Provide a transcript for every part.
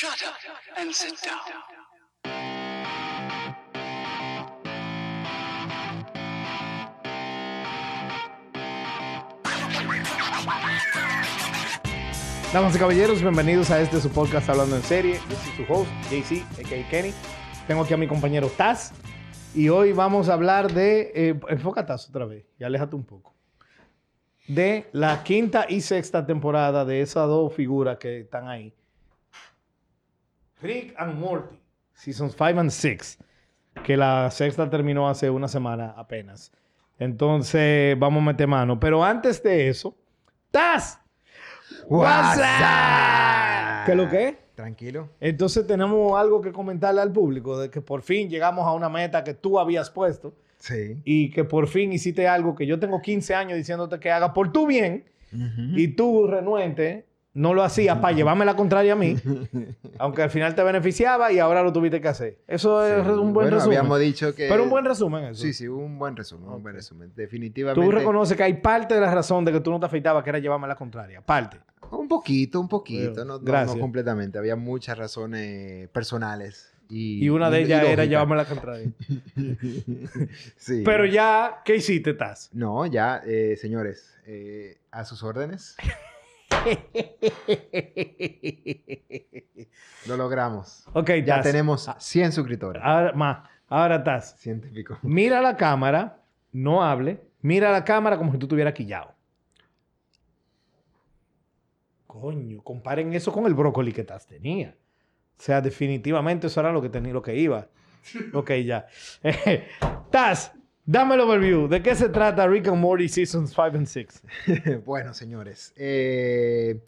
Shut up and sit down. Damas y caballeros, bienvenidos a este su podcast Hablando en Serie. Yo soy su host, JC, a.k.a. Kenny. Tengo aquí a mi compañero Taz. Y hoy vamos a hablar de... Eh, enfoca Taz otra vez y aléjate un poco. De la quinta y sexta temporada de esas dos figuras que están ahí. Rick and Morty, Seasons 5 and 6. Que la sexta terminó hace una semana apenas. Entonces, vamos a meter mano. Pero antes de eso, Taz. WhatsApp. ¿Qué es lo que es? Tranquilo. Entonces tenemos algo que comentarle al público de que por fin llegamos a una meta que tú habías puesto Sí. y que por fin hiciste algo que yo tengo 15 años diciéndote que haga por tu bien y tú, renuente, no lo hacías para llevarme la contraria a mí, aunque al final te beneficiaba y ahora lo tuviste que hacer. Eso es un buen Bueno, resumen. habíamos dicho que... Pero un buen resumen eso. Sí, sí, un buen resumen, un buen resumen. Tú Definitivamente... reconoces que hay parte de la razón de que tú no te afeitabas que era llevarme la contraria. Parte. Un poquito, un poquito. No, no- completamente. Había muchas razones personales. Y, Y una de ellas era llevarme la contraria. sí. Pero ya, ¿qué hiciste, Taz? No, ya, eh, señores, eh, a sus órdenes. Lo logramos. ok, Ya Taz. tenemos 100 suscriptores. Ahora, más. Ahora, Taz. Científico. Mira la cámara, no hable. Mira la cámara como si tú estuvieras quillado. Coño, comparen eso con el brócoli que Taz tenía. O sea, definitivamente eso era lo que tenía, lo que iba. Ok, ya. Taz, dame el overview. ¿De qué se trata Rick and Morty Seasons 5 and 6? bueno, señores, eh,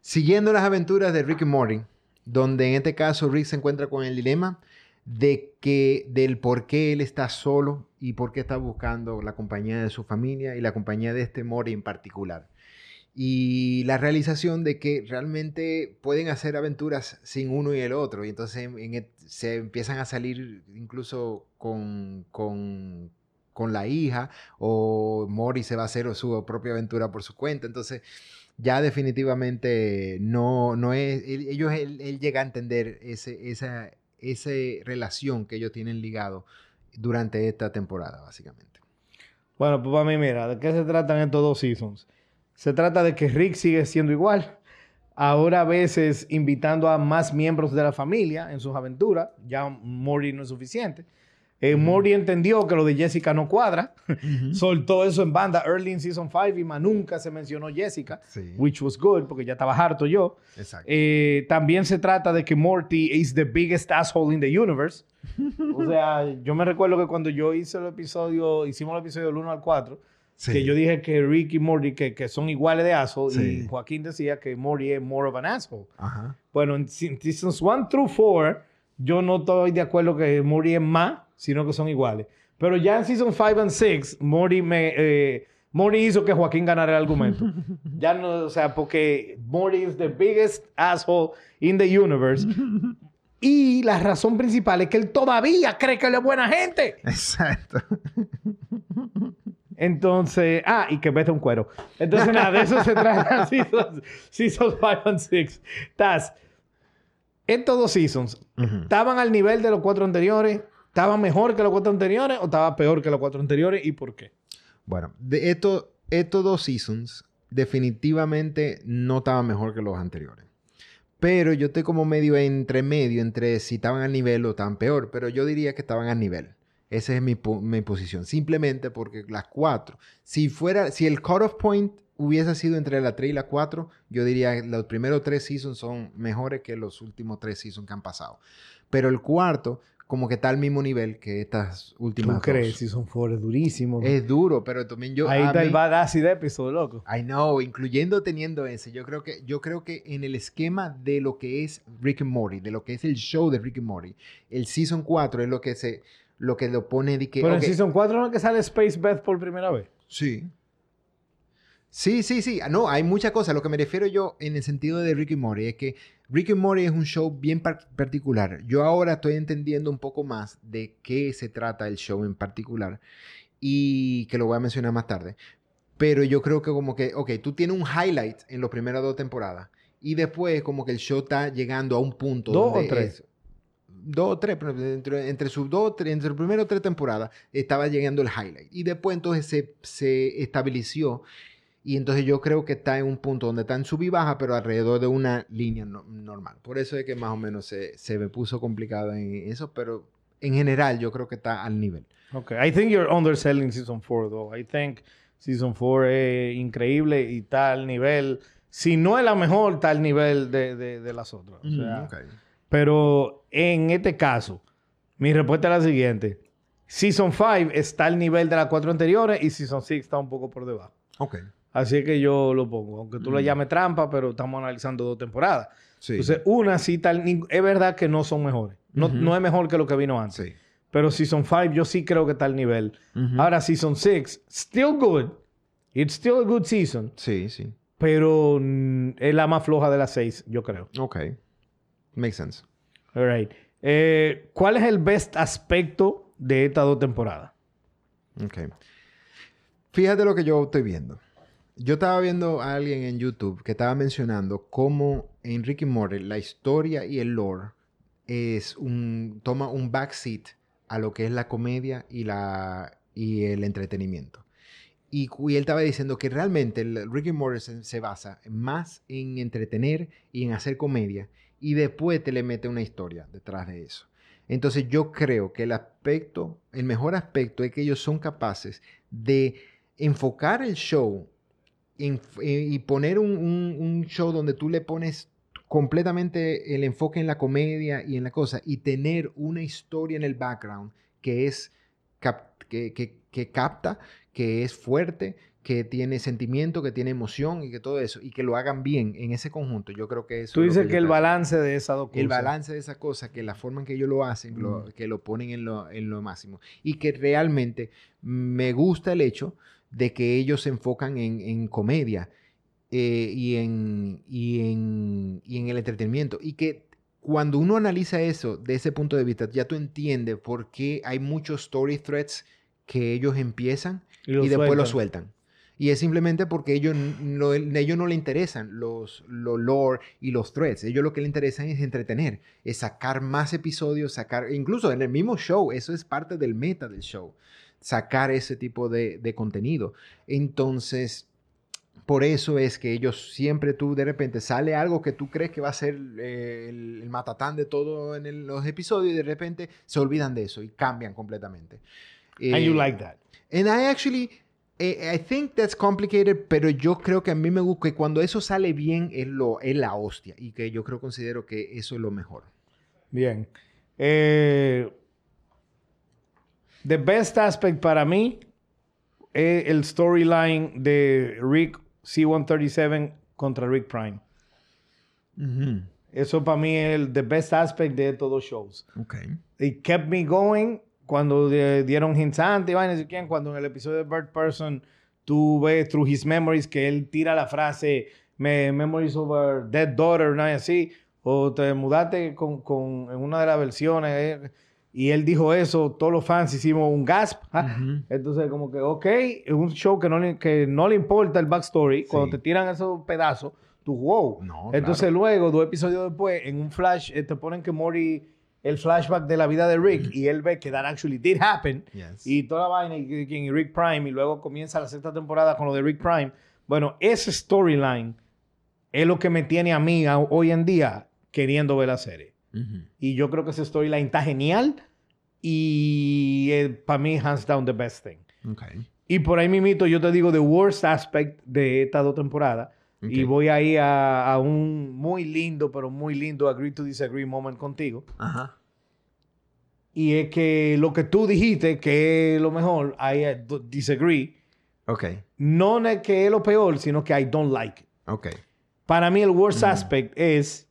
siguiendo las aventuras de Rick y Morty, donde en este caso Rick se encuentra con el dilema de que del por qué él está solo y por qué está buscando la compañía de su familia y la compañía de este Morty en particular. Y la realización de que realmente pueden hacer aventuras sin uno y el otro. Y entonces se empiezan a salir incluso con, con, con la hija o Mori se va a hacer su propia aventura por su cuenta. Entonces, ya definitivamente no, no es. él- ellos, él, él llega a entender ese, esa, esa relación que ellos tienen ligado durante esta temporada, básicamente. Bueno, pues para mí, mira, ¿de qué se tratan estos dos seasons? Se trata de que Rick sigue siendo igual. Ahora a veces invitando a más miembros de la familia en sus aventuras. Ya Morty no es suficiente. Eh, Morty entendió que lo de Jessica no cuadra. Soltó eso en banda early in season 5 y más nunca se mencionó Jessica. Sí. Which was good porque ya estaba harto yo. Exacto. Eh, también se trata de que Morty is the biggest asshole in the universe. O sea, yo me recuerdo que cuando yo hice el episodio, hicimos el episodio del 1 al 4, Sí. que yo dije que Rick y Morty que, que son iguales de asshole Sí. y Joaquín decía que Morty es more of an asshole. Ajá. Bueno, en se- seasons 1 through 4, yo no estoy de acuerdo que Morty es más, sino que son iguales. Pero ya en season 5 and 6, Morty me... eh, hizo que Joaquín ganara el argumento. ya no, o sea, porque Morty is the biggest asshole in the universe. Y la razón principal es que él todavía cree que él es buena gente. Exacto. Entonces, ah, y que vete un cuero. Entonces, nada, de eso se trata Seasons, seasons 5 and 6. Taz, estos dos seasons, Ujú. ¿estaban al nivel de los cuatro anteriores? ¿Estaban mejor que los cuatro anteriores o estaban peor que los cuatro anteriores? ¿Y por qué? Bueno, de esto, estos dos seasons definitivamente no estaban mejor que los anteriores. Pero yo estoy como medio entre medio, entre si estaban al nivel o estaban peor, pero yo diría que estaban al nivel. Esa es mi, mi posición. Simplemente porque las cuatro, si fuera, si el cutoff point hubiese sido entre la 3 y la 4, yo diría que los primeros tres seasons son mejores que los últimos tres seasons que han pasado. Pero el cuarto, como que está al mismo nivel que estas últimas ¿Tú crees? Season 4 es durísimo. Es duro, pero también yo... Ahí está el mí- bad acid episode, loco. I know, incluyendo teniendo ese, yo creo que yo creo que en el esquema de lo que es Rick and Morty, de lo que es el show de Rick and Morty, el season 4 es lo que se lo que lo pone de que Pero ok, en Season 4 no es que sale Space Beth por primera vez. sí. Sí, sí, sí. No, hay muchas cosas. Lo que me refiero yo en el sentido de Rick y Morty es que Rick and Morty es un show bien par- particular. Yo ahora estoy entendiendo un poco más de qué se trata el show en particular y que lo voy a mencionar más tarde. Pero yo creo que como que, ok, tú tienes un highlight en las primeras dos temporadas Y después como que el show está llegando a un punto. ¿Dos donde o tres? es- dos o tres, pero entre, entre sus dos, tres, entre el primero o tres temporadas estaba llegando el highlight. Y después entonces se, se estabilizó. Y entonces yo creo que está en un punto donde está en sub y baja, pero alrededor de una línea no- normal. Por eso es que más o menos se, se me puso complicado en eso, pero en general yo creo que está al nivel. Okay. I think you're underselling season 4, though. I think season 4 es increíble y está al nivel. Si no es la mejor, está al nivel de, de- de las otras. O sea, Ok. Pero en este caso, mi respuesta es la siguiente. Season 5 está al nivel de las cuatro anteriores y Season 6 está un poco por debajo. Ok. Así que yo lo pongo. Aunque tú le Mm. llames trampa, pero estamos analizando dos temporadas. Sí. Entonces, una sí tal... Es verdad que no son mejores. No, no es mejor que lo que vino antes. sí. Pero Season 5 yo sí creo que está al nivel. Ahora Season 6, still good. It's still a good season. Sí, sí. Pero mm, es la más floja de las seis, yo creo. Ok. Makes sense. All right. Eh, ¿Cuál es el best aspecto de estas dos temporadas? Ok. Fíjate lo que yo estoy viendo. Yo estaba viendo a alguien en YouTube que estaba mencionando cómo en Ricky Morty la historia y el lore es un toma un backseat a lo que es la comedia y la y el entretenimiento. Y, él estaba diciendo que realmente Ricky Morty se, se basa más en entretener y en hacer comedia y después te le mete una historia detrás de eso. Entonces yo creo que el aspecto, el mejor aspecto es que ellos son capaces de enfocar el show y poner un, un- un show donde tú le pones completamente el enfoque en la comedia y en la cosa y tener una historia en el background que es cap- que, que- que capta, que es fuerte, que tiene sentimiento, que tiene emoción y que todo eso y que lo hagan bien en ese conjunto. Yo creo que eso Tú es lo dices yo que el creo. balance de esas dos cosas. El balance de esa cosa, que la forma en que ellos lo hacen, lo- Mm. que lo ponen en lo, en lo máximo. Y que realmente me gusta el hecho de que ellos se enfocan en, en comedia eh, y, en, y, en, y en el entretenimiento. Y que cuando uno analiza eso de ese punto de vista, ya tú entiendes por qué hay muchos story threads que ellos empiezan y después lo sueltan. sueltan. Y es simplemente porque ellos no, ellos no le interesan los, los lore y los threads. Ellos lo que le interesan es entretener, es sacar más episodios, sacar, incluso en el mismo show, eso es parte del meta del show, sacar ese tipo de, de contenido. Entonces, por eso es que ellos siempre tú de repente sale algo que tú crees que va a ser eh, el, el matatán de todo en el- los episodios y de repente se olvidan de eso y cambian completamente. And you Eh, like that. And I actually, eh, I think that's complicated, pero yo creo que a mí me gusta que cuando eso sale bien es, lo, es la hostia y que yo creo, considero que eso es lo mejor. Bien. Eh, the best aspect para mí es el storyline de Rick C-137 contra Rick Prime. Eso para mí es el the best aspect de todos los shows. Ok. It kept me going cuando de- dieron hints antes, y y cuando en el episodio de Bird Person tú ves through his memories que él tira la frase me, memories over dead daughter, una vez así, o te mudaste con, con- en una de las versiones eh, y él dijo eso, todos los fans hicimos un gasp. ¿ah? Ujú. Entonces como que, ok, es un show que no le, que no le importa el backstory, cuando Sí. te tiran esos pedazos, tú wow. No, Entonces luego, dos episodios después, en un flash, eh, te ponen que Mori, el flashback de la vida de Rick, y él ve que that actually did happen, Yes. y toda la vaina, y, y- y Rick Prime, y luego comienza la sexta temporada con lo de Rick Prime. Bueno, ese storyline es lo que me tiene a mí a- hoy en día queriendo ver la serie. Y yo creo que ese storyline está genial, y para mí, hands down, the best thing. Ok. Y por ahí mismito yo te digo the worst aspect de estas dos temporadas. Y Ok. voy ahí a, a un muy lindo, pero muy lindo agree to disagree moment contigo. Ajá. Y es que lo que tú dijiste que es lo mejor, I d- disagree. Ok. No es que es lo peor, sino que I don't like it. Ok. Para mí el worst aspect es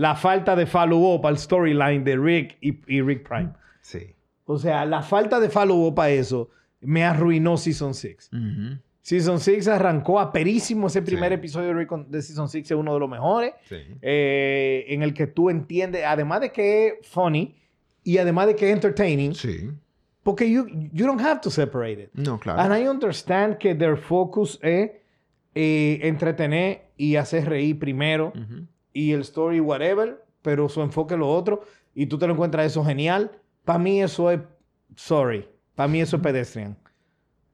la falta de follow-up al storyline de Rick y, y Rick Prime. Sí. O sea, la falta de follow-up a eso me arruinó Season 6. Ujú. Season 6 arrancó aperísimo. Ese primer Sí. episodio de, Rick on- de Season 6 es uno de los mejores. Sí. eh, en el que tú entiendes, además de que es funny y además de que es entertaining, Sí. porque you, you don't have to separate it. No, claro. And I understand que their focus es eh, entretener y hacer reír primero. Y el story whatever, pero su enfoque es lo otro y tú te lo encuentras eso genial. Para mí eso es, sorry, para mí eso es pedestrian.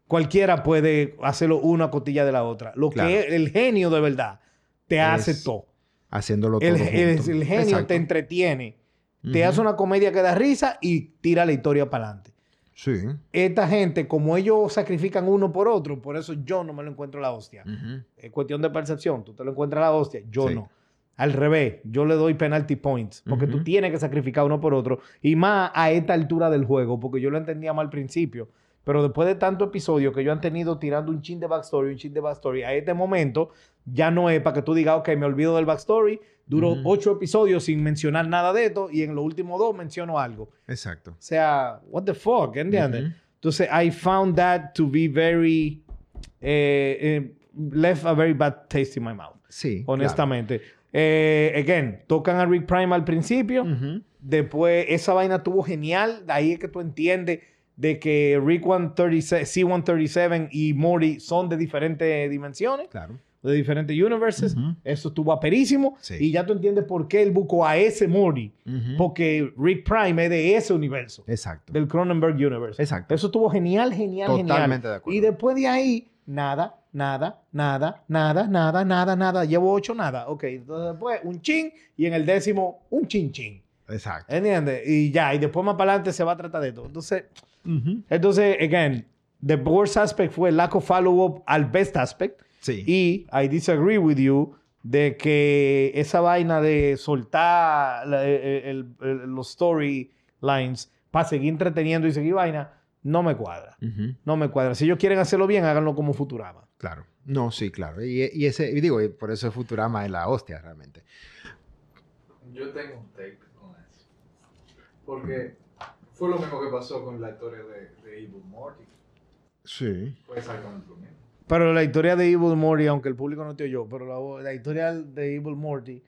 Cualquiera puede hacerlo una cotilla de la otra. Lo Claro. que es el genio de verdad te hace todo. Haciéndolo todo El, junto. el- el genio Exacto. te entretiene, te hace una comedia que da risa y tira la historia para adelante. Sí. Esta gente, como ellos sacrifican uno por otro, por eso yo no me lo encuentro la hostia. Es cuestión de percepción. Tú te lo encuentras la hostia, yo Sí. no. Al revés, yo le doy penalty points porque tú Ujú. tienes que sacrificar uno por otro y más a esta altura del juego, porque yo lo entendía mal al principio. Pero después de tanto episodio que yo han tenido tirando un chin de backstory, un chin de backstory, a este momento ya no es para que tú digas, ok, me olvido del backstory. Duró Ujú. ocho episodios sin mencionar nada de esto y en los últimos dos menciono algo. Exacto. O sea, what the fuck, ¿entiendes? Ujú. Entonces, I found that to be very, eh, eh, left a very bad taste in my mouth, Sí. honestamente. Eh, again, tocan a Rick Prime al principio, claro. Ujú. después esa vaina estuvo genial, de ahí es que tú entiendes de que Rick 137, C-137 y Morty son de diferentes dimensiones, Claro. de diferentes universes. Ujú. Eso estuvo aperísimo. Sí. Y ya tú entiendes por qué él buscó a ese Morty. Ujú. Porque Rick Prime es de ese universo Exacto. del Cronenberg Universe. Exacto. Eso estuvo genial, genial, genial. Totalmente de acuerdo. Y después de ahí, nada, nada, nada, nada, nada, nada, nada. Llevo ocho, nada. Ok, entonces después un chin y en el décimo un chin chin. Exacto. ¿Entiendes? Y ya, y después más para adelante se va a tratar de esto. Entonces, entonces, again, the worst aspect fue el lack of follow-up al best aspect. Sí. Y I disagree with you de que esa vaina de soltar la- el- el- el- los storylines para seguir entreteniendo y seguir vaina, no me cuadra. No me cuadra. Si ellos quieren hacerlo bien, háganlo como Futurama. Claro. No, sí, claro. Y, y ese, y digo, y por eso Futurama es la hostia realmente. Yo tengo un take con eso. Porque fue lo mismo que pasó con la historia de, de Evil Morty. Sí. Fue exactamente lo mismo. Pero la historia de Evil Morty, aunque el público no te oyó, pero la, la historia de Evil Morty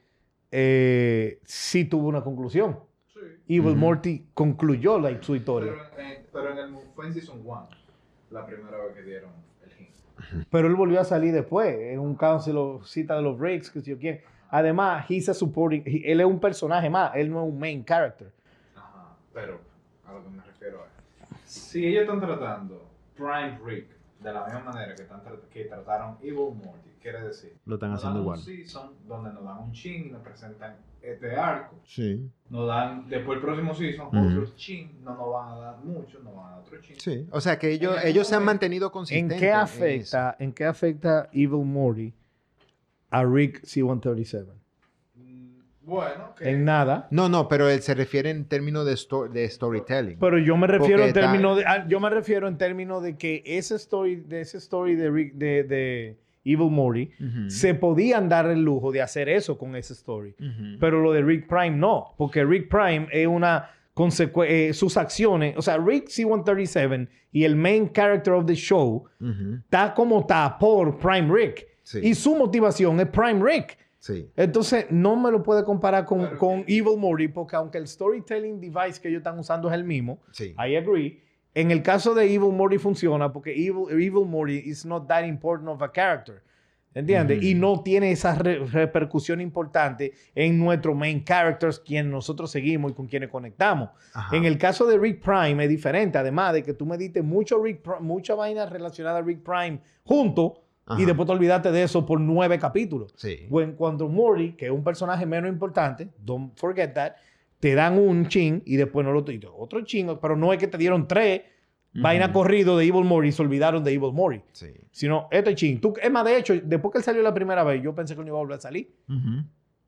eh, sí tuvo una conclusión. Sí. Evil. Morty concluyó la, su historia. Pero en, pero en el, fue en Season 1, la primera vez que dieron. Pero él volvió a salir después, en un council cita de los breaks, que si yo quién. Además, he's a supporting, he- él es un personaje más, él no es un main character. Ajá. Pero a lo que me refiero es, si ellos están tratando Prime Rick de la misma manera que, están tra- que trataron Evil Morty, quiere decir, Lo están haciendo igual. un season donde nos dan un chin y nos presentan este arco. Sí. Nos dan, después el próximo season, Ujú. otro chin, no nos van a dar mucho, nos van a dar otro chin. Sí. O sea que ellos, En ellos se han mantenido ¿En consistentes. qué eso. afecta, en qué afecta Evil Morty a Rick C-137? Bueno, En nada. No, no, pero él se refiere en términos de, sto- de storytelling. Pero yo me refiero Porque en términos de, ah, yo me refiero en términos de que ese story, de ese story de Rick, de, de Evil Morty, Ujú. se podían dar el lujo de hacer eso con ese story. Pero lo de Rick Prime no, porque Rick Prime es una consecuencia, sus acciones, o sea, Rick C-137 y el main character of the show está como está por Prime Rick. Sí. Y su motivación es Prime Rick. Sí. Entonces, no me lo puede comparar con, Claro con que- Evil Morty, porque aunque el storytelling device que ellos están usando es el mismo, Sí. I agree. En el caso de Evil Morty funciona porque Evil, Evil Morty is not that important of a character. ¿Entiendes? Ujú. Y no tiene esa re- repercusión importante en nuestros main characters, quien nosotros seguimos y con quienes conectamos. Ajá. En el caso de Rick Prime es diferente, además de que tú me diste mucho Rick, mucha vaina relacionada a Rick Prime junto Ajá. y después te olvidaste de eso por nueve capítulos. Sí. O en cuanto Morty, que es un personaje menos importante, don't forget that, te dan un chin y después no lo te otro chin, pero no es que te dieron tres vainas corrido de Evil Morty y se olvidaron de Evil Morty, Sí. sino este chin. Tú, es más, de hecho, después que él salió la primera vez, yo pensé que no iba a volver a salir.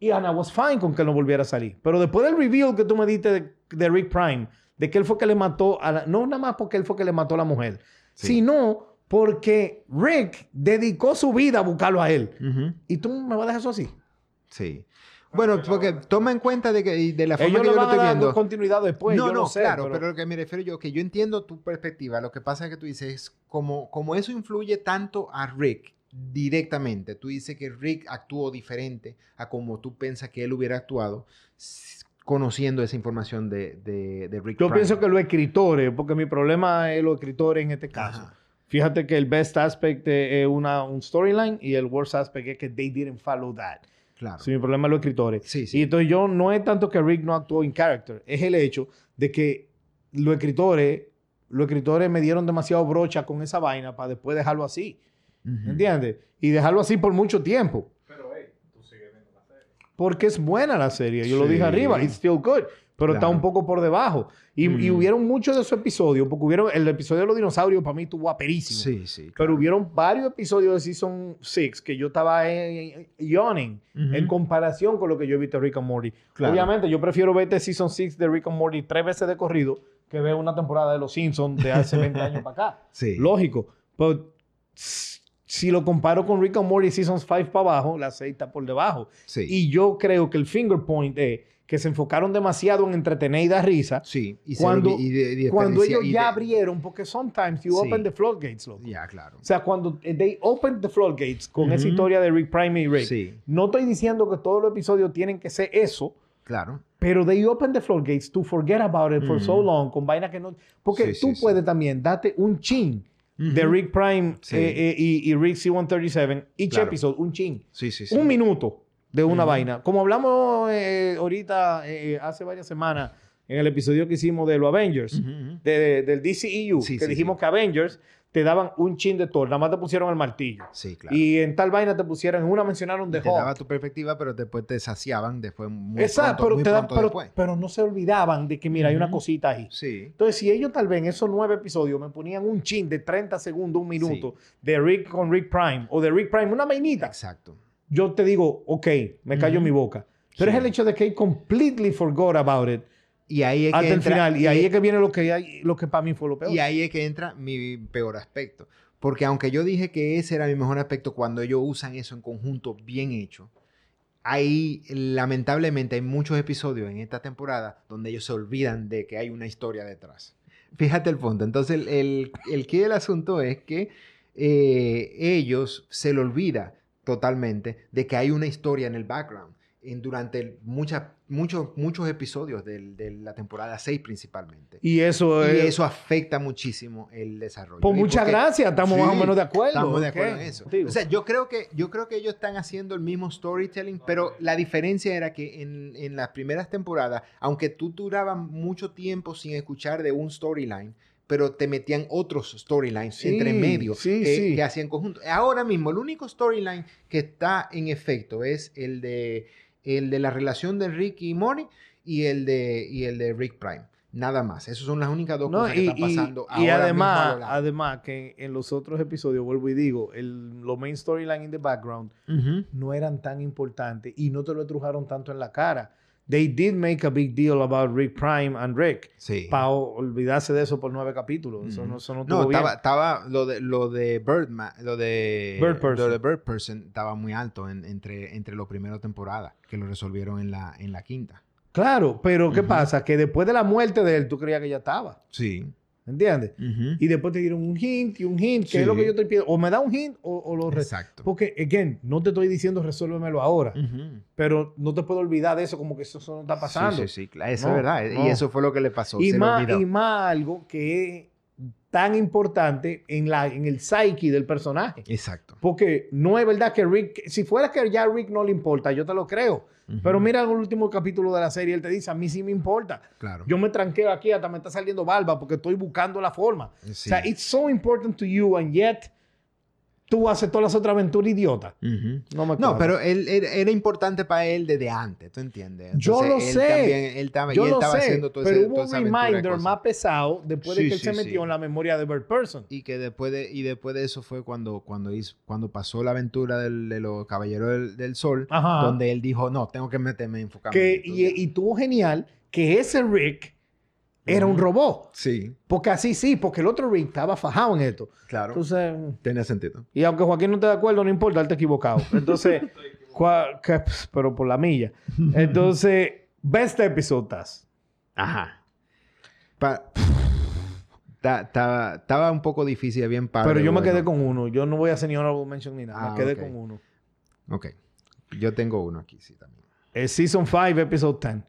Y Ana was fine con que él no volviera a salir. Pero después del reveal que tú me diste de, de Rick Prime, de que él fue que le mató a la, no nada más porque él fue que le mató a la mujer, Sí. sino porque Rick dedicó su vida a buscarlo a él. Ujú. Y tú me vas a dejar eso así. Sí. Bueno, porque toma en cuenta de que de la forma Ellos que le yo lo van a estoy dar viendo. continuidad después. no, yo no, no sé. claro, pero- pero... lo que me refiero yo, que yo entiendo tu perspectiva. Lo que pasa es que tú dices, es como, como eso influye tanto a Rick directamente. Tú dices que Rick actuó diferente a como tú piensas que él hubiera actuado conociendo esa información de, de, de Rick Yo Prime. pienso que los escritores, porque mi problema es los escritores en este caso, Ajá. Fíjate que el best aspect es una, un storyline y el worst aspect es que they didn't follow that. Claro. Sí, mi problema es los escritores. Sí, sí. Y entonces yo no es tanto que Rick no actuó en character, es el hecho de que los escritores, los escritores me dieron demasiado brocha con esa vaina para después dejarlo así. Ujú. ¿Entiendes? Y dejarlo así por mucho tiempo. Pero, hey, tú sigues viendo la serie. Porque es buena la serie. Yo lo Sí. dije arriba. It's still good. Pero está un poco por debajo. Y, y Mm. hubieron muchos de esos episodios. Porque hubieron... El episodio de los dinosaurios para mí estuvo aperísimo. Sí, sí. Pero claro. hubieron varios episodios de Season 6 que yo estaba yawning Ujú. en comparación con lo que yo he visto de Rick and Morty. Claro. Obviamente, yo prefiero ver este Season 6 de Rick and Morty tres veces de corrido que ver una temporada de Los Simpsons de hace 20 años para acá. Sí. Lógico. Pero si lo comparo con Rick and Morty Seasons 5 para abajo, la 6 está por debajo. Sí. Y yo creo que el finger point es que se enfocaron demasiado en entretener y dar risa. Sí. Y Cuando, olvi- y de- y cuando ellos y ya de- abrieron, porque sometimes you Sí. open the floodgates, loco. Ya, claro. O sea, cuando eh, they opened the floodgates con esa Ujú. historia de Rick Prime y Rick, Sí. no estoy diciendo que todos los episodios tienen que ser eso, Claro. pero they open the floodgates to forget about it for so long, con vaina que no... Porque Sí, tú sí, sí. puedes también darte un chin de. Rick Prime Sí. eh, eh, y, y Rick C-137, each Claro. episode, un chin. Sí, sí, sí. Un minuto de una vaina. Como hablamos eh, ahorita, eh, hace varias semanas, en el episodio que hicimos de los Avengers, de- del DCEU, Sí, que sí, dijimos sí. que Avengers te daban un chin de Thor, nada más te pusieron el martillo. Sí, claro. Y en tal vaina te pusieron, en una mencionaron de te daba Hulk. tu perspectiva, pero después te saciaban después muy Exacto, pronto, pero, muy te da- pero, después. pero no se olvidaban de que, mira, hay una cosita ahí. Sí. Entonces, si ellos tal vez en esos nueve episodios me ponían un chin de 30 segundos, un minuto, de Rick con Rick Prime, o de Rick Prime, una vainita, Exacto. Yo te digo, ok, me callo mi boca. Pero Sí. es el hecho de que I completely forgot about it Y ahí es hasta que el entra, final. Y ahí es que viene lo que, lo que para mí fue lo peor. y ahí es que entra mi peor aspecto. Porque aunque yo dije que ese era mi mejor aspecto cuando ellos usan eso en conjunto bien hecho, ahí lamentablemente hay muchos episodios en esta temporada donde ellos se olvidan de que hay una historia detrás. Fíjate el punto. Entonces el, el, el quid del asunto es que eh, ellos se le olvida totalmente de que hay una historia en el background en, durante muchas, muchos, muchos episodios del- de la temporada 6 principalmente. Y eso Y es... eso afecta muchísimo el desarrollo. Pues muchas porque- gracias, estamos más o Sí, menos de acuerdo. Estamos de acuerdo en eso. Contigo. O sea, yo creo, que, yo creo que ellos están haciendo el mismo storytelling, pero la diferencia era que en, en las primeras temporadas, aunque tú durabas mucho tiempo sin escuchar de un storyline, pero te metían otros storylines Sí, entre medio sí, que, sí. que hacían conjunto. Ahora mismo, el único storyline que está en efecto es el de, el de la relación de Rick y Morty y el de, y el de Rick Prime. Nada más. Esas son las únicas dos No, cosas que y, están y- pasando y ahora además, mismo a además que en los otros episodios, vuelvo y digo, el, los main storyline in the background no eran tan importantes y no te lo trujaron tanto en la cara. They did make a big deal about Rick Prime and Rick. Sí. Para olvidarse de eso por nueve capítulos. Eso no, eso no, No, estuvo bien. estaba, estaba lo de lo de Birdman, lo de Bird Person. lo de Bird Person estaba muy alto en- entre entre los primeros temporadas que lo resolvieron en la en la quinta. Claro, pero ¿qué pasa? Que después de la muerte de él, tú creías que ya estaba. Sí. ¿Entiendes? Y después te dieron un hint y un hint, que es lo que yo estoy pidiendo. O me da un hint o, o lo... Exacto. Porque, again, no te estoy diciendo resuélvemelo ahora. Pero no te puedo olvidar de eso como que eso, eso no está pasando. Sí, sí, sí, claro, eso No, es verdad. no. Y eso fue lo que le pasó. Y, se más, y más algo que es tan importante en, la, en el psyche del personaje. Exacto. Porque no es verdad que Rick, si fuera que ya a Rick no le importa, yo te lo creo. Pero mira en el último capítulo de la serie, él te dice, a mí sí me importa. Claro. Yo me tranqueo aquí, hasta me está saliendo barba porque estoy buscando la forma. Sí. O sea, it's so important to you and yet tú haces todas las otras aventuras idiotas. Ujú. No me No, pero él, él- era importante para él desde antes, ¿tú entiendes? Yo lo él sé. También, él estaba, Yo y él lo estaba sé, haciendo todo pero ese- hubo un reminder más pesado después de Sí, que él sí, se metió en la memoria de Bird Person. Y que después de, y después de eso fue cuando, cuando, hizo, cuando pasó la aventura del- de los Caballeros del, del Sol, Ajá. donde él dijo, no, tengo que meterme, enfocarme. Que, en esto". y, y tuvo genial que ese Rick era un robot. Sí, Porque así sí, porque el otro Rick estaba fajado en esto. claro. Entonces, Tenía sentido. y aunque Joaquín no esté de acuerdo, no importa, él está equivocado. Entonces, cua- que- pero por la milla. Entonces, best episode Taz. Ajá. Pa- Ta- ta- Estaba un poco difícil, bien padre. Pero yo me quedé con uno. Yo no voy a hacer ni honorable mention ni nada. Ah, me quedé ok. con uno. Ok. Yo tengo uno aquí, sí, también. El Season 5, Episode 10.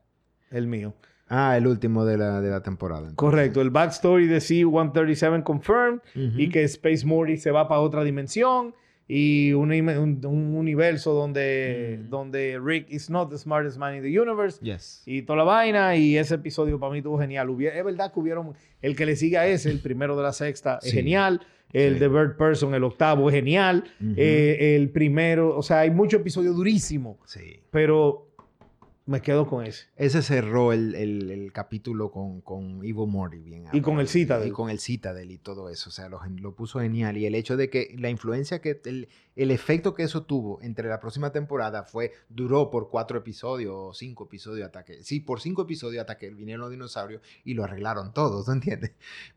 El mío. Ah, el último de la, de la temporada. entonces. Correcto, el backstory de C-137 confirmed Ujú. y que Space Morty se va para otra dimensión y un, un- un universo donde, Mm. donde Rick is not the smartest man in the universe Yes. y toda la vaina y ese episodio para mí estuvo genial. Es verdad que hubieron, el que le sigue a ese, el primero de la sexta, es genial. El Sí. de Bird Person, el octavo, es genial. Eh, el primero, o sea, hay muchos episodios durísimos, Sí. pero me quedo con ese. Ese cerró el, el- el capítulo con, con Evil Morty bien. Y con el Citadel. Y con el Citadel y todo eso. O sea, lo, gen- lo puso genial. Y el hecho de que la influencia que... El, el efecto que eso tuvo entre la próxima temporada fue... Duró por cuatro episodios o cinco episodios hasta que... Sí, por cinco episodios hasta que vinieron los dinosaurios y lo arreglaron todos, ¿tú entiendes?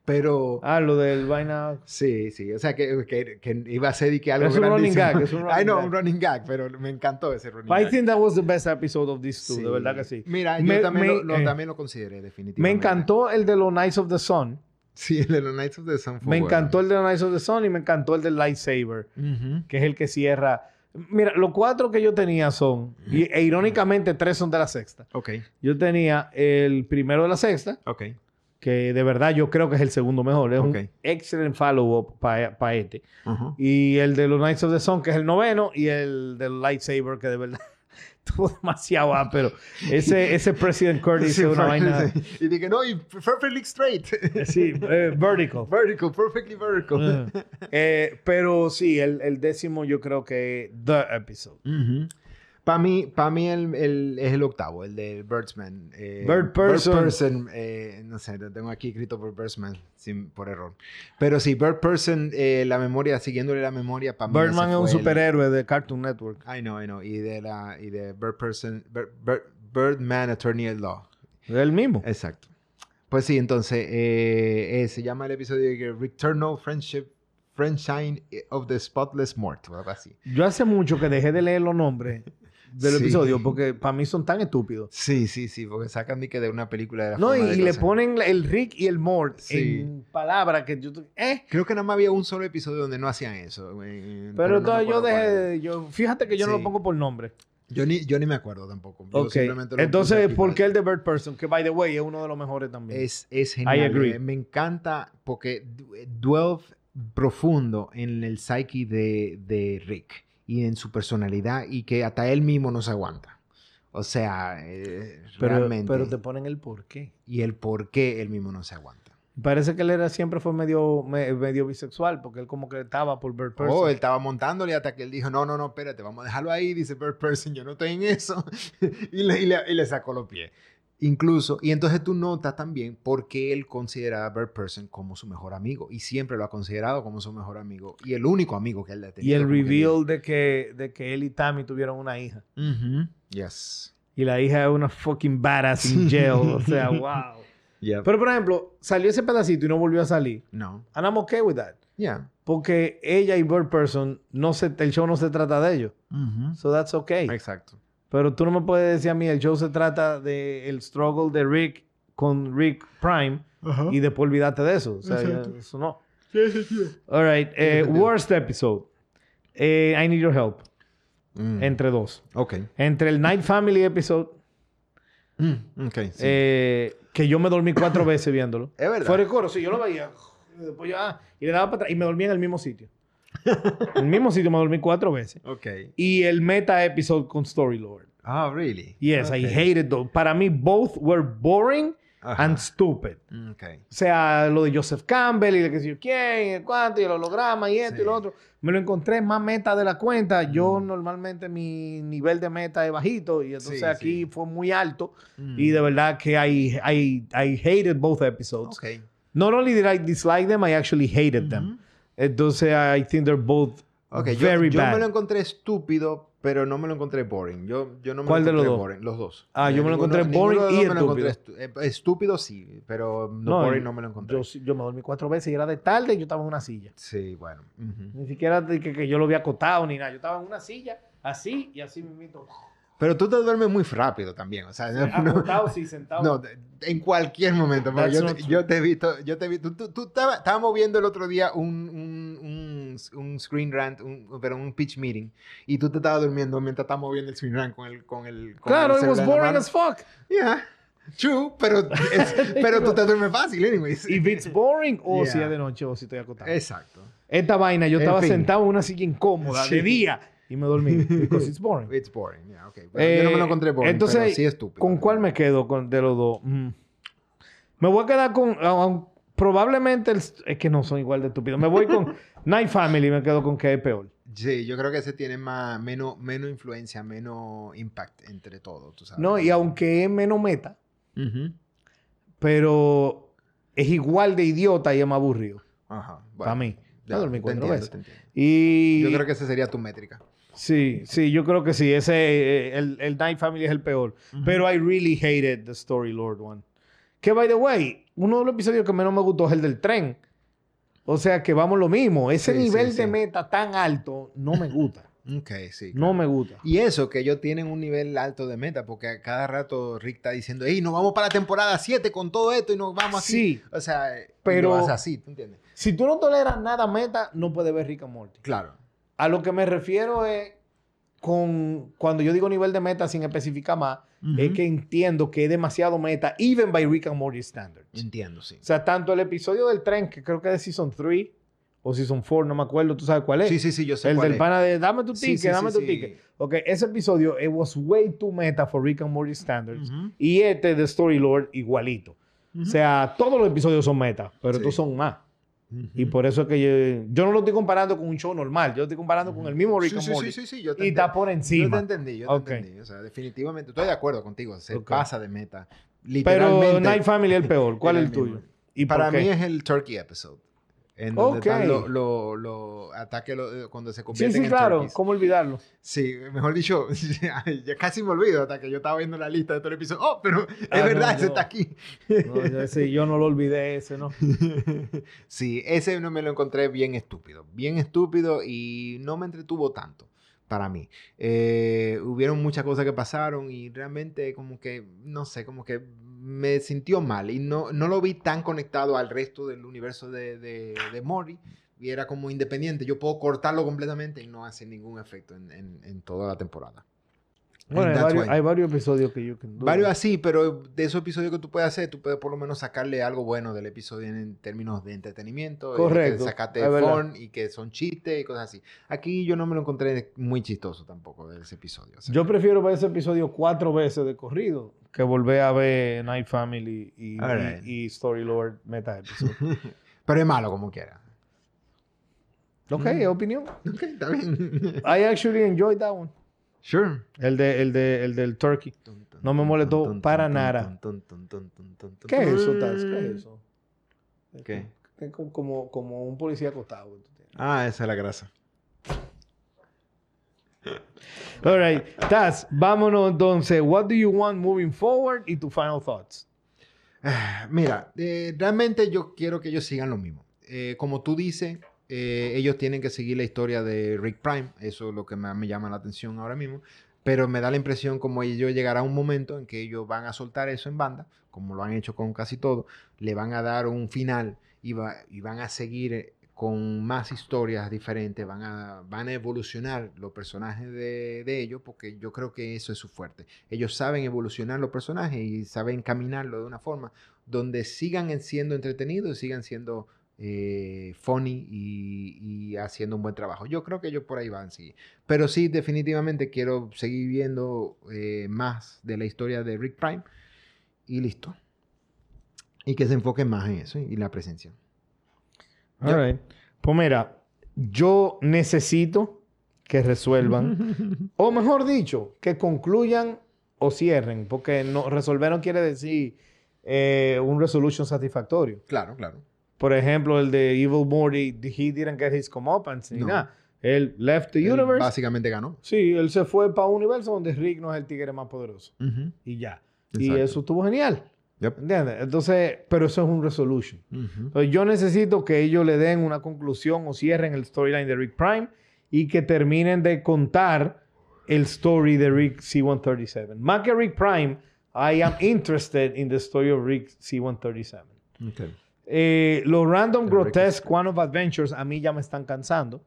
Pero... Ah, lo del vaina. Sí, sí. O sea, que, que, que iba a ser y que algo Es un running gag, es un running no, gag. un running gag, pero me encantó ese running But I gag. think that was the best episode of these two, Sí. de verdad que sí. Mira, Me- yo también, me- lo, lo- eh, también lo consideré, definitivamente. Me encantó el de los Knights of the Sun. Sí, el de los Knights of the Sun fue Me bueno. encantó el de los Knights of the Sun y me encantó el del Lightsaber, que es el que cierra. Mira, los cuatro que yo tenía son, y- e irónicamente tres son de la sexta. Ok, Yo tenía el primero de la sexta, ok. que de verdad yo creo que es el segundo mejor. Es un excelente follow-up para este. Ujú. Y el de los Knights of the Sun, que es el noveno, y el del Lightsaber, que de verdad estuvo demasiado ápero. Ese, ese President Curtis Sí, es una vaina... sí. Y dije, no, y perfectly straight. Sí, eh, vertical. vertical, perfectly vertical. Eh, pero sí, el, el décimo yo creo que The Episode. Para mí, pa' mí el, el- es el octavo, el de Birdsman. eh, Bird Person. Person, eh, no sé, lo tengo aquí escrito por Birdsman, sin, por error. Pero sí, Bird Person, eh, la memoria, siguiéndole la memoria, para mí. Birdman es un fue el- superhéroe de Cartoon Network. I know, I know. Y de la y de Bird Person, Bird, Bird- Birdman Attorney at Law. Es el mismo. Exacto. Pues sí, entonces eh, eh, se llama el episodio de Returnal Friendship, Friendshine of the Spotless Mort, o algo así. Yo hace mucho que dejé de leer los nombres del Sí. episodio porque para mí son tan estúpidos. Sí, sí, sí, porque sacan ni que de una película de la No, y, de y le ponen el Rick y el Mort Sí. en palabras que yo... ¿Eh? Creo que nada más había un solo episodio donde no hacían eso. Pero, no entonces yo dejé de... Yo, fíjate que yo no lo pongo por nombre. Yo ni, yo ni me acuerdo tampoco. Yo Ok. simplemente lo puse Entonces, ¿por qué el de Bird Person? Que, by the way, es uno de los mejores también. Es, es genial. agree. eh, Me encanta porque du- eh, profundo en el psyche de, de Rick y en su personalidad y que hasta él mismo no se aguanta. O sea, eh, pero, realmente. pero te ponen el por qué. Y el por qué él mismo no se aguanta. Parece que él era, siempre fue medio, me- medio bisexual, porque él como que estaba por Bird Person. Oh, él estaba montándole hasta que él dijo, no, no, no, espérate, vamos a dejarlo ahí. Dice Bird Person, yo no estoy en eso. y, le, y le- y le sacó los pies. Incluso, y entonces tú notas también por qué él considera a Bird Person como su mejor amigo. Y siempre lo ha considerado como su mejor amigo. Y el único amigo que él ha tenido. y el como que reveal de que, de que él y Tammy tuvieron una hija. Yes. Y la hija es una fucking badass in jail. o sea, wow. Yeah. Pero, por ejemplo, salió ese pedacito y no volvió a salir. no. And I'm okay with that. Yeah. Porque ella y Bird Person, no se, el show no se trata de ellos. So that's okay. Exacto. Pero tú no me puedes decir a mí, el show se trata de el struggle de Rick con Rick Prime y después olvídate de eso. O sea, ya- eso no. All right. eh, worst episode. Eh, I Need Your Help. Mm. Entre dos. Ok. Entre el Night Family episode, Mm, ok. sí. eh, que yo me dormí cuatro veces viéndolo. Es verdad. Fuera de coro, sí, yo lo veía. Y después yo, ah, y le daba para atrás. Y me dormí en el mismo sitio. el mismo sitio me dormí cuatro veces. ok. Y el meta episode con Story Lord. Ah, really? Yes, I Ok. hated those. Para mí, both were boring Ajá. and stupid. Mm, Ok. O sea, lo de Joseph Campbell y de que sé yo quién, el cuánto, y el holograma y esto Sí. y lo otro. Me lo encontré más meta de la cuenta. Yo Mm. normalmente mi nivel de meta es bajito y entonces Sí, aquí sí. fue muy alto. Mm. Y de verdad que I, I, I hated both episodes. Ok. Not only did I dislike them, I actually hated them. Entonces I think they're both Ok, yo, very yo bad. me lo encontré estúpido, pero no me lo encontré boring. Yo, yo no me ¿Cuál de lo los encontré dos? boring. Los dos. Ah, yo me lo Ninguno- encontré ninguno boring de los y dos me encontré estúpido. eh, estúpido sí, pero no, boring no me lo encontré. Yo, yo me dormí cuatro veces y era de tarde y yo estaba en una silla. Sí, bueno. ujú. Ni siquiera de que, que yo lo había acotado ni nada. Yo estaba en una silla, así y así mismito. Pero tú te duermes muy rápido también. O sea, no- sí, sentado. No, en cualquier momento. porque Yo, yo te he visto, yo te he visto. Tú, tú estaba- estábamos viendo el otro día un, un, un, un screen rant, un, pero un pitch meeting, y tú te estabas durmiendo mientras estábamos viendo el screen rant con el, con el, con claro, el it was boring as fuck. Yeah. True, pero, es- pero tú te duermes fácil, anyways. If it's boring, o si Yeah. es de noche o si estoy acostado. Exacto. Esta vaina, yo En estaba fin. sentado en una silla incómoda Sí. de día y me dormí. Because it's boring. It's boring. Yeah, okay. Bueno, yo no me lo Eh, encontré boring, Entonces, pero sí estúpido. ¿con cuál me quedo con, de los dos? Mm. Me voy a quedar con... aun- probablemente... el- es que no son igual de estúpidos. Me voy con Night Family y me quedo con que es peor. Sí, yo creo que ese tiene más, menos, menos influencia, menos impact entre todos, tú sabes. No, y aunque es menos meta, Ujú. pero es igual de idiota y es más aburrido. Ajá. Para mí. ya, Yo dormí cuatro entiendo, veces. Y... Yo creo que esa sería tu métrica. Sí, sí, yo creo que sí. Ese, eh, el, el Night Family es el peor. Pero I really hated the Story Lord one. Que, by the way, uno de los episodios que menos me gustó es el del tren. O sea, que vamos lo mismo. Ese Sí, nivel sí, de sí. meta tan alto no me gusta. Ok, sí. no me gusta. Y eso, que ellos tienen un nivel alto de meta, porque a cada rato Rick está diciendo, hey, nos vamos para la temporada 7 con todo esto y nos vamos así. Sí. O sea, Pero- lo hace así, ¿tú entiendes? Si tú no toleras nada meta, no puedes ver Rick and Morty. Claro. A lo que me refiero es con... Cuando yo digo nivel de meta sin especificar más, es que entiendo que es demasiado meta, even by Rick and Morty standards. Entiendo, sí. O sea, tanto el episodio del tren, que creo que es de Season 3 o Season 4, no me acuerdo, tú sabes cuál es. Sí, sí, sí, yo sé el cuál del es. pana de dame tu ticket, sí, dame sí, tu ticket. Ok, ese episodio, it was way too meta for Rick and Morty standards. Ujú. Y este de Story Lord, igualito. O sea, todos los episodios son meta, pero estos son más. Y por eso es que yo, yo no lo estoy comparando con un show normal, yo lo estoy comparando con el mismo Rick Sí, and sí, Morty. sí, sí, sí, yo te y está por Yo encima. te entendí, yo te Ok. entendí. O sea, definitivamente, estoy de acuerdo contigo. Se Ok. pasa de meta. Pero Literalmente. Night Family es el peor. ¿Cuál es el el tuyo? ¿Y para mí es el Turkey episode. En donde Ok. están los lo, lo ataques lo- cuando se Sí, convierten sí, en claro. turkeys. ¿Cómo olvidarlo? Sí, mejor dicho, ya casi me olvido hasta que yo estaba viendo la lista de todo el episodio. Oh, pero es Ah, no, verdad, ese no. está aquí. No, yo, sí, yo no lo olvidé ese, ¿no? sí, ese no me lo encontré bien estúpido. Bien estúpido y no me entretuvo tanto para mí. Eh, hubieron muchas cosas que pasaron y realmente como que, no sé, como que me sintió mal y no, no lo vi tan conectado al resto del universo de, de, Mori. Y era como independiente. Yo puedo cortarlo completamente y no hace ningún efecto en- en toda la temporada. Bueno, hay varios, hay varios episodios que yo... can do. Varios así, pero de esos episodios que tú puedes hacer, tú puedes por lo menos sacarle algo bueno del episodio en, términos de entretenimiento. Correcto, Que sacate fun y que son chistes y cosas así. Aquí yo no me lo encontré muy chistoso tampoco de ese episodio. o sea, Yo prefiero ver ese episodio cuatro veces de corrido que volver a ver Night Family y, Alright. y, y Story Lord meta episodio. pero es malo como quiera. ok, Mm. opinión. Ok, está bien. I actually enjoyed that one. Sure. El, de, el, de, el del turkey. No me molestó para nada. ¿Qué es eso, Taz? ¿Qué es eso? ¿Qué? Como, como, como un policía acostado. Ah, esa es la grasa. All right. Taz, vámonos entonces. What do you want moving forward y tu final thoughts? Ah, Mira, eh, realmente yo quiero que ellos sigan lo mismo. Eh, como tú dices, eh, ellos tienen que seguir la historia de Rick Prime. Eso es lo que me llama la atención ahora mismo. Pero me da la impresión como ellos llegará un momento en que ellos van a soltar eso en banda, como lo han hecho con casi todo. Le van a dar un final y, va- y van a seguir eh, con más historias diferentes. Van a, van a evolucionar los personajes de, de ellos porque yo creo que eso es su fuerte. Ellos saben evolucionar los personajes y saben caminarlo de una forma donde sigan en- siendo entretenidos y sigan siendo eh, funny y, y haciendo un buen trabajo. Yo creo que ellos por ahí van, sí. Pero sí, definitivamente quiero seguir viendo eh, más de la historia de Rick Prime y listo. Y que se enfoquen más en eso y la presencia. All right. Pues mira, yo necesito que resuelvan, o mejor dicho, que concluyan o cierren, porque no, resolver no quiere decir eh, un resolution satisfactorio. Claro, claro. Por ejemplo, el de Evil Morty, he didn't get his comeuppance ni No. nada. Él left the Él universe. básicamente ganó. Sí, él se fue para un universo donde Rick no es el tigre más poderoso. Y ya. Y eso estuvo genial. Yep. ¿Entiendes? Entonces, pero eso es un resolution. Entonces, yo necesito que ellos le den una conclusión o cierren el storyline de Rick Prime y que terminen de contar el story de Rick C-137. Más que Rick Prime, I am interested in the story of Rick C-137. Ok. Eh, los random grotesque one of adventures a mí ya me están cansando.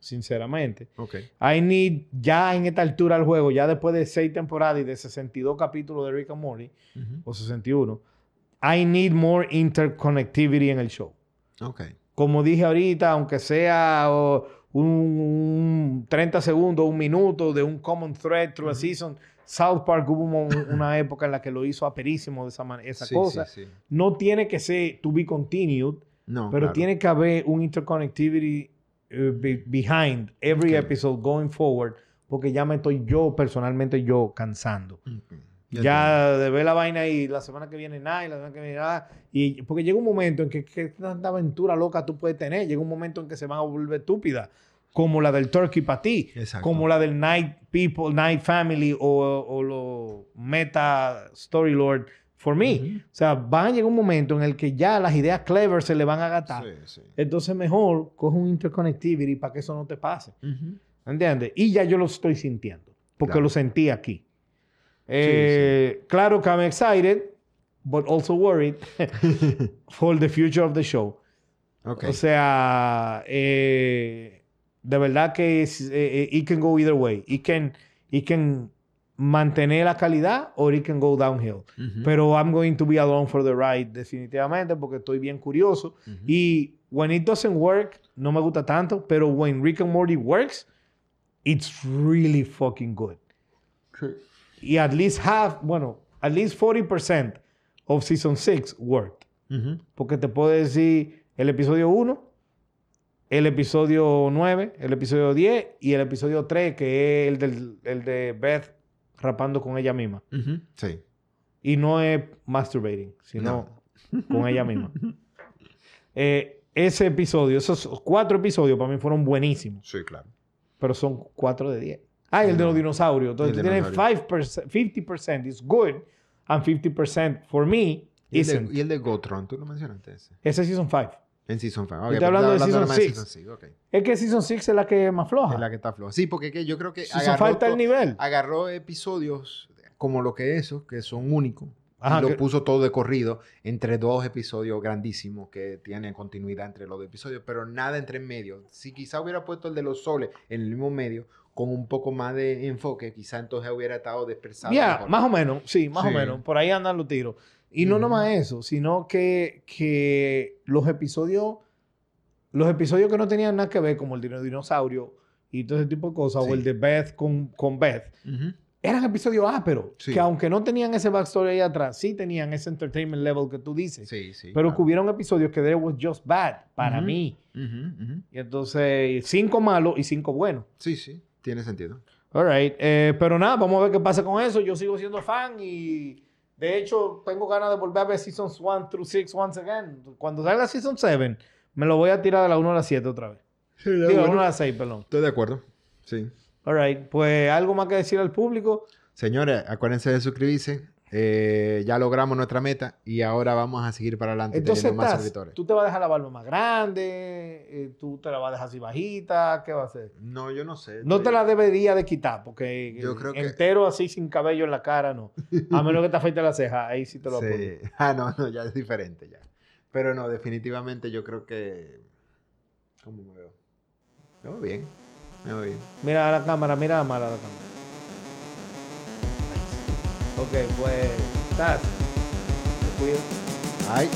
Sinceramente. Ok. I need, ya en esta altura del juego, ya después de seis temporadas y de 62 capítulos de Rick and Morty, Ujú. o 61, I need more interconnectivity en el show. Ok. Como dije ahorita, aunque sea un, un 30 segundos, un minuto de un common thread through a season, South Park hubo un- una época en la que lo hizo aperísimo de esa, esa Sí, cosa. sí, sí. No tiene que ser to be continued, No, pero claro. tiene que haber un interconnectivity eh, be- behind every episode going forward, porque ya me estoy yo, personalmente yo, cansando. Ya de ver la vaina y la semana que viene nada, y la semana que viene nada. Y porque llega un momento en que, que tanta aventura loca tú puedes tener. Llega un momento en que se van a volver estúpidas. Como la del Turkey. Exacto. Como la del Night People, Night Family o, o lo Meta Story Lord for me. Ujú. O sea, van a llegar un momento en el que ya las ideas clever se le van a gastar. Sí, sí. Entonces mejor coge un interconnectivity para que eso no te pase. Ujú. ¿Entiendes? Y ya yo lo estoy sintiendo. Porque Claro. lo sentí aquí. Eh, Claro que I'm excited, but also worried for the future of the show. Ok. O sea, eh, de verdad que es, eh, eh, it can go either way. It can, it can mantener la calidad or it can go downhill. Pero I'm going to be along for the ride definitivamente porque estoy bien curioso. Y when it doesn't work, no me gusta tanto, pero when Rick and Morty works, it's really fucking good. Y at least half, bueno, at least 40% of season 6 worked. Ujú. Porque te puedo decir el episodio 1, el episodio 9, el episodio 10 y el episodio 3, que es el, del, el de Beth rapando con ella misma. Sí. Y no es masturbating, sino con ella misma. Eh, ese episodio, esos cuatro episodios para mí fueron buenísimos, Sí, claro. pero son cuatro de 10. Ah, y el de los dinosaurios. Entonces tú tienes dinosaurio. 5%, 50% is good and 50% for me ¿Y el, isn't. de, y el de Gotron, tú lo mencionaste ese. Ese 5. En Season 5. estoy hablando de Season más six. Season 6, ok. Es que Season 6 es la que es más floja. Es la que está floja. Sí, porque que yo creo que Season 5 está to- el nivel. agarró episodios como lo que esos, que son únicos. Ajá, y lo que- puso todo de corrido entre dos episodios grandísimos que tienen continuidad entre los dos episodios, pero nada entre en medio. Si quizá hubiera puesto el de los soles en el mismo medio, con un poco más de enfoque, quizá entonces hubiera estado dispersado. Ya, más o menos, sí, más o menos. Por ahí andan los tiros. Y no nomás eso, sino que, que los episodios, los episodios que no tenían nada que ver, como el de dinosaurio y todo ese tipo de cosas, Sí. o el de Beth con, con Beth, eran episodios ásperos. Sí. Que aunque no tenían ese backstory ahí atrás, sí tenían ese entertainment level que tú dices. Sí, sí. Pero claro. que hubieron episodios que they was just bad para mí. Y entonces, cinco malos y cinco buenos. Sí, sí, tiene sentido. All right. Eh, pero nada, vamos a ver qué pasa con eso. Yo sigo siendo fan y de hecho tengo ganas de volver a ver Seasons 1 through 6 once again. Cuando salga Season 7, me lo voy a tirar de la 1 a la 7 otra vez. Digo, de la 1 a la 6, perdón. Estoy de acuerdo. Sí. All right. Pues algo más que decir al público. Señores, acuérdense de suscribirse. Eh, ya logramos nuestra meta y ahora vamos a seguir para adelante Entonces, teniendo más estás, tú te vas a dejar la barba más grande, eh, tú te la vas a dejar así bajita, ¿qué va a hacer? No, yo no sé. No te la debería de quitar, porque Yo creo que- entero así sin cabello en la cara, no. A menos que te afeite la ceja, ahí sí te lo. Sí. Ah, no, no, ya es diferente ya. Pero no, definitivamente yo creo que... ¿Cómo me veo? Me veo bien. Me veo bien. Mira a la cámara, mira a la cámara. Ok, pues, estás. Te cuido. Ay.